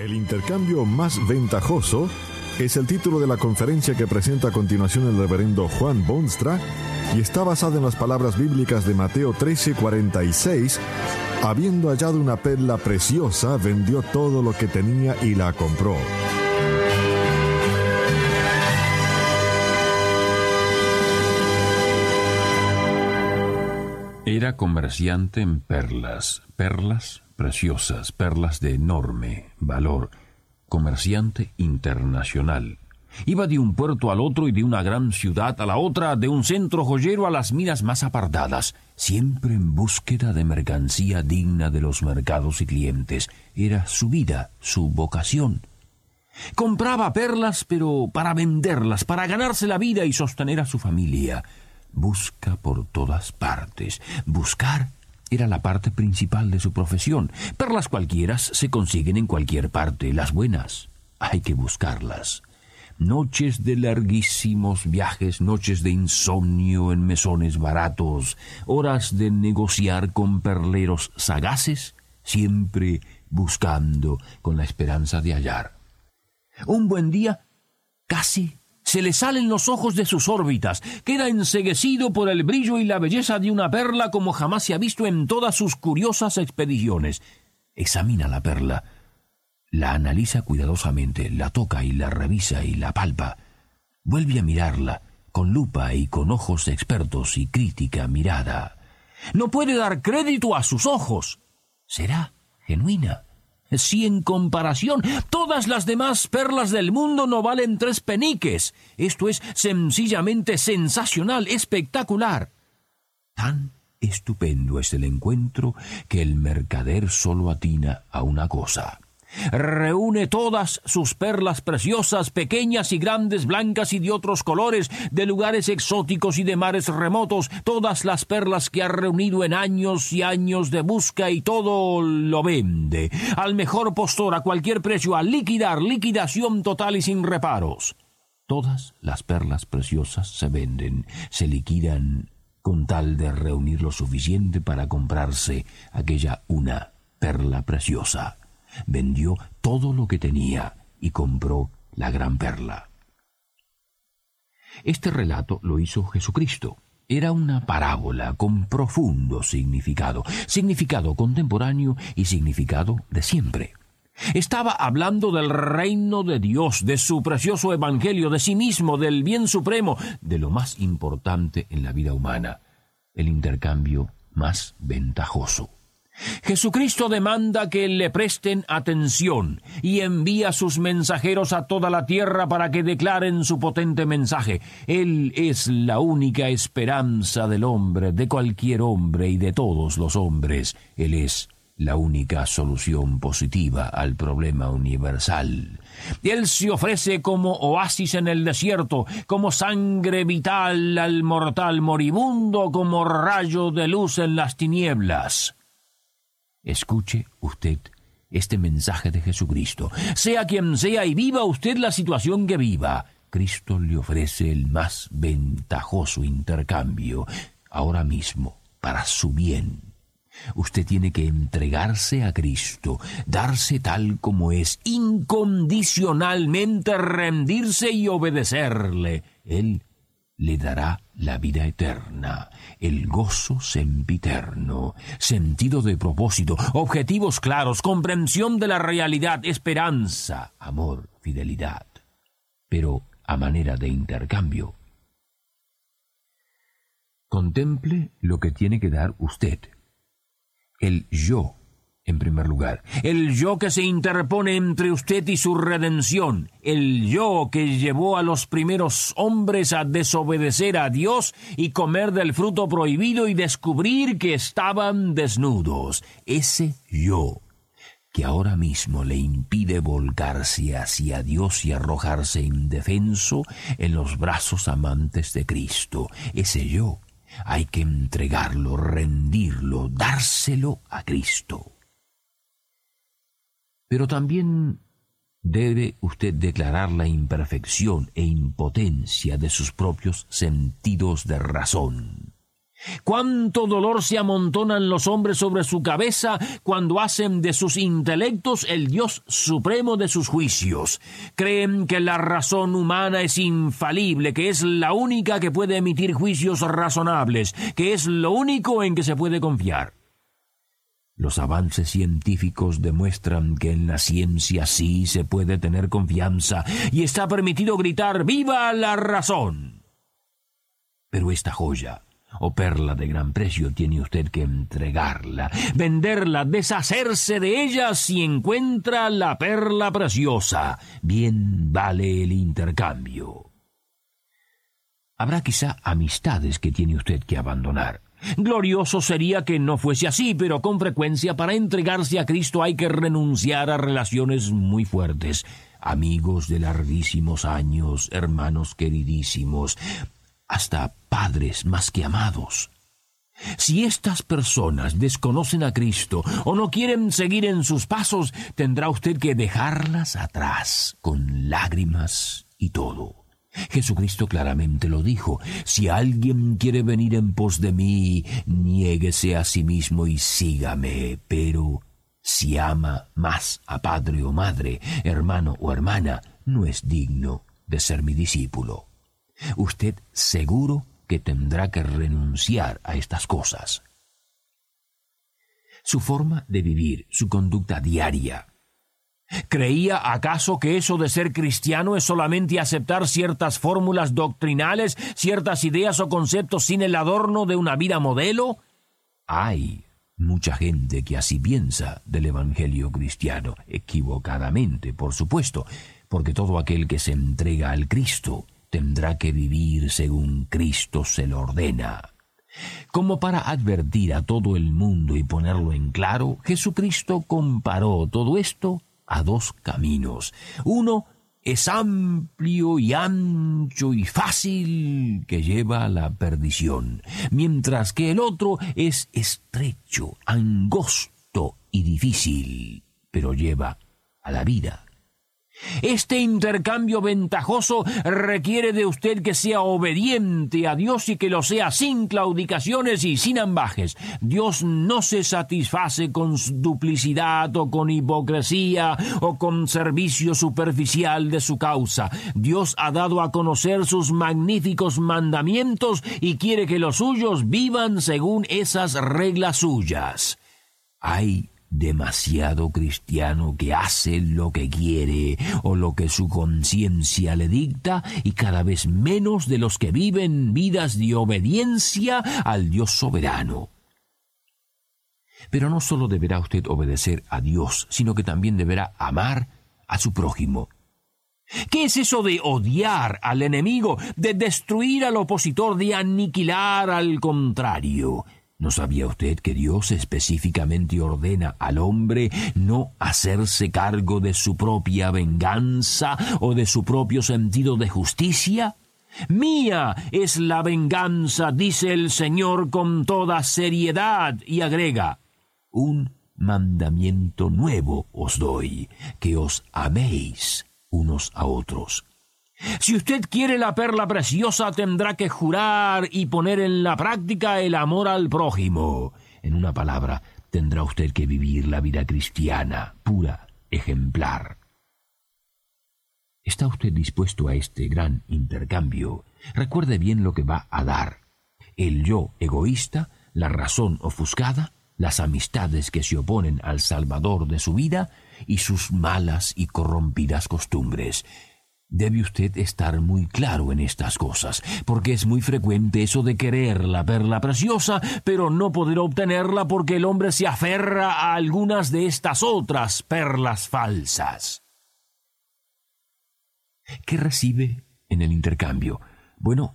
El intercambio más ventajoso es el título de la conferencia que presenta a continuación el reverendo Juan Bonstra y está basada en las palabras bíblicas de Mateo 13:46. Habiendo hallado una perla preciosa, vendió todo lo que tenía y la compró. Era comerciante en perlas, perlas preciosas, perlas de enorme valor, comerciante internacional. Iba de un puerto al otro y de una gran ciudad a la otra, de un centro joyero a las minas más apartadas, siempre en búsqueda de mercancía digna de los mercados y clientes. Era su vida, su vocación. Compraba perlas, pero para venderlas, para ganarse la vida y sostener a su familia. Busca por todas partes. Buscar era la parte principal de su profesión. Perlas cualquieras se consiguen en cualquier parte, las buenas. Hay que buscarlas. Noches de larguísimos viajes, noches de insomnio en mesones baratos, horas de negociar con perleros sagaces, siempre buscando con la esperanza de hallar. Un buen día, casi se le salen los ojos de sus órbitas, queda enseguecido por el brillo y la belleza de una perla como jamás se ha visto en todas sus curiosas expediciones. Examina la perla, la analiza cuidadosamente, la toca y la revisa y la palpa. Vuelve a mirarla, con lupa y con ojos expertos y crítica mirada. No puede dar crédito a sus ojos. ¿Será genuina? Si en comparación todas las demás perlas del mundo no valen tres peniques. Esto es sencillamente sensacional, espectacular. Tan estupendo es el encuentro que el mercader solo atina a una cosa reúne todas sus perlas preciosas, pequeñas y grandes, blancas y de otros colores, de lugares exóticos y de mares remotos, todas las perlas que ha reunido en años y años de busca y todo lo vende, al mejor postor, a cualquier precio, a liquidar, liquidación total y sin reparos. Todas las perlas preciosas se venden, se liquidan con tal de reunir lo suficiente para comprarse aquella una perla preciosa vendió todo lo que tenía y compró la gran perla. Este relato lo hizo Jesucristo. Era una parábola con profundo significado, significado contemporáneo y significado de siempre. Estaba hablando del reino de Dios, de su precioso evangelio, de sí mismo, del bien supremo, de lo más importante en la vida humana, el intercambio más ventajoso. Jesucristo demanda que le presten atención y envía sus mensajeros a toda la tierra para que declaren su potente mensaje. Él es la única esperanza del hombre, de cualquier hombre y de todos los hombres. Él es la única solución positiva al problema universal. Él se ofrece como oasis en el desierto, como sangre vital al mortal moribundo, como rayo de luz en las tinieblas. Escuche usted este mensaje de Jesucristo. Sea quien sea y viva usted la situación que viva, Cristo le ofrece el más ventajoso intercambio, ahora mismo, para su bien. Usted tiene que entregarse a Cristo, darse tal como es, incondicionalmente rendirse y obedecerle. Él le dará la vida eterna, el gozo sempiterno, sentido de propósito, objetivos claros, comprensión de la realidad, esperanza, amor, fidelidad. Pero a manera de intercambio. Contemple lo que tiene que dar usted. El yo en primer lugar. El yo que se interpone entre usted y su redención. El yo que llevó a los primeros hombres a desobedecer a Dios y comer del fruto prohibido y descubrir que estaban desnudos. Ese yo. que ahora mismo le impide volcarse hacia Dios y arrojarse indefenso en los brazos amantes de Cristo. Ese yo hay que entregarlo, rendirlo, dárselo a Cristo. Pero también debe usted declarar la imperfección e impotencia de sus propios sentidos de razón. Cuánto dolor se amontonan los hombres sobre su cabeza cuando hacen de sus intelectos el Dios supremo de sus juicios. Creen que la razón humana es infalible, que es la única que puede emitir juicios razonables, que es lo único en que se puede confiar. Los avances científicos demuestran que en la ciencia sí se puede tener confianza y está permitido gritar ¡Viva la razón! Pero esta joya, o perla de gran precio tiene usted que entregarla, venderla, deshacerse de ella si encuentra la perla preciosa. Bien vale el intercambio. Habrá quizá amistades que tiene usted que abandonar. Glorioso sería que no fuese así, pero con frecuencia para entregarse a Cristo hay que renunciar a relaciones muy fuertes. Amigos de larguísimos años, hermanos queridísimos, hasta padres más que amados. Si estas personas desconocen a Cristo o no quieren seguir en sus pasos, tendrá usted que dejarlas atrás, con lágrimas y todo. Jesucristo claramente lo dijo, si alguien quiere venir en pos de mí, niéguese a sí mismo y sígame, pero si ama más a padre o madre, hermano o hermana, no es digno de ser mi discípulo. Usted seguro que tendrá que renunciar a estas cosas. Su forma de vivir, su conducta diaria, ¿Creía acaso que eso de ser cristiano es solamente aceptar ciertas fórmulas doctrinales, ciertas ideas o conceptos sin el adorno de una vida modelo? Hay mucha gente que así piensa del Evangelio cristiano, equivocadamente, por supuesto, porque todo aquel que se entrega al Cristo tendrá que vivir según Cristo se lo ordena. Como para advertir a todo el mundo y ponerlo en claro, Jesucristo comparó todo esto a dos caminos. Uno es amplio y ancho y fácil que lleva a la perdición, mientras que el otro es estrecho, angosto y difícil, pero lleva a la vida. Este intercambio ventajoso requiere de usted que sea obediente a Dios y que lo sea sin claudicaciones y sin ambajes. Dios no se satisface con duplicidad o con hipocresía o con servicio superficial de su causa. Dios ha dado a conocer sus magníficos mandamientos y quiere que los suyos vivan según esas reglas suyas. Hay demasiado cristiano que hace lo que quiere o lo que su conciencia le dicta y cada vez menos de los que viven vidas de obediencia al Dios soberano. Pero no solo deberá usted obedecer a Dios, sino que también deberá amar a su prójimo. ¿Qué es eso de odiar al enemigo, de destruir al opositor, de aniquilar al contrario? ¿No sabía usted que Dios específicamente ordena al hombre no hacerse cargo de su propia venganza o de su propio sentido de justicia? Mía es la venganza, dice el Señor con toda seriedad, y agrega, un mandamiento nuevo os doy, que os améis unos a otros. Si usted quiere la perla preciosa, tendrá que jurar y poner en la práctica el amor al prójimo. En una palabra, tendrá usted que vivir la vida cristiana, pura, ejemplar. ¿Está usted dispuesto a este gran intercambio? Recuerde bien lo que va a dar. El yo egoísta, la razón ofuscada, las amistades que se oponen al Salvador de su vida y sus malas y corrompidas costumbres. Debe usted estar muy claro en estas cosas, porque es muy frecuente eso de querer la perla preciosa, pero no poder obtenerla porque el hombre se aferra a algunas de estas otras perlas falsas. ¿Qué recibe en el intercambio? Bueno,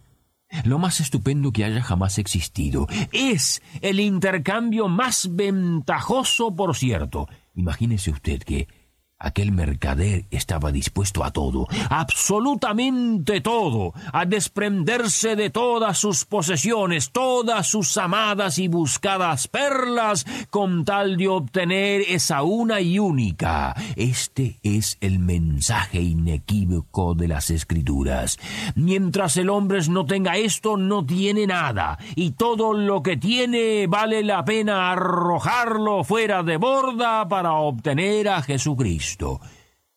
lo más estupendo que haya jamás existido. Es el intercambio más ventajoso, por cierto. Imagínese usted que Aquel mercader estaba dispuesto a todo, absolutamente todo, a desprenderse de todas sus posesiones, todas sus amadas y buscadas perlas, con tal de obtener esa una y única. Este es el mensaje inequívoco de las Escrituras. Mientras el hombre no tenga esto, no tiene nada, y todo lo que tiene vale la pena arrojarlo fuera de borda para obtener a Jesucristo.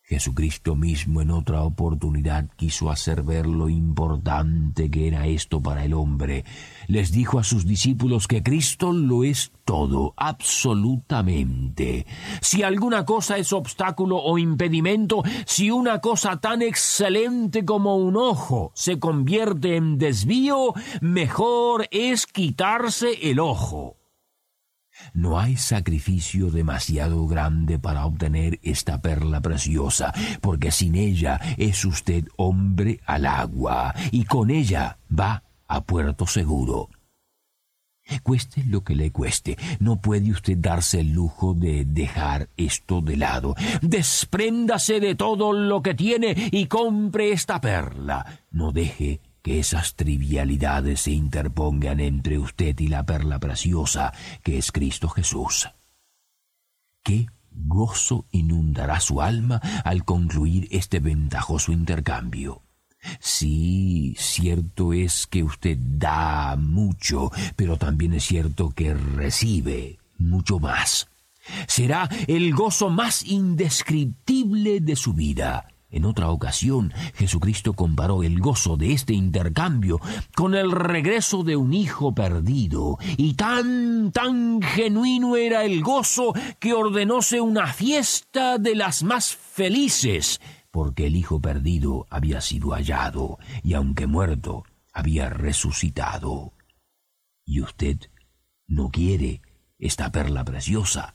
Jesucristo mismo en otra oportunidad quiso hacer ver lo importante que era esto para el hombre. Les dijo a sus discípulos que Cristo lo es todo, absolutamente. Si alguna cosa es obstáculo o impedimento, si una cosa tan excelente como un ojo se convierte en desvío, mejor es quitarse el ojo. No hay sacrificio demasiado grande para obtener esta perla preciosa, porque sin ella es usted hombre al agua, y con ella va a puerto seguro. Cueste lo que le cueste, no puede usted darse el lujo de dejar esto de lado. Despréndase de todo lo que tiene y compre esta perla. No deje que esas trivialidades se interpongan entre usted y la perla preciosa que es Cristo Jesús. ¿Qué gozo inundará su alma al concluir este ventajoso intercambio? Sí, cierto es que usted da mucho, pero también es cierto que recibe mucho más. Será el gozo más indescriptible de su vida en otra ocasión, Jesucristo comparó el gozo de este intercambio con el regreso de un hijo perdido, y tan, tan genuino era el gozo que ordenóse una fiesta de las más felices, porque el hijo perdido había sido hallado, y aunque muerto, había resucitado. ¿Y usted no quiere esta perla preciosa?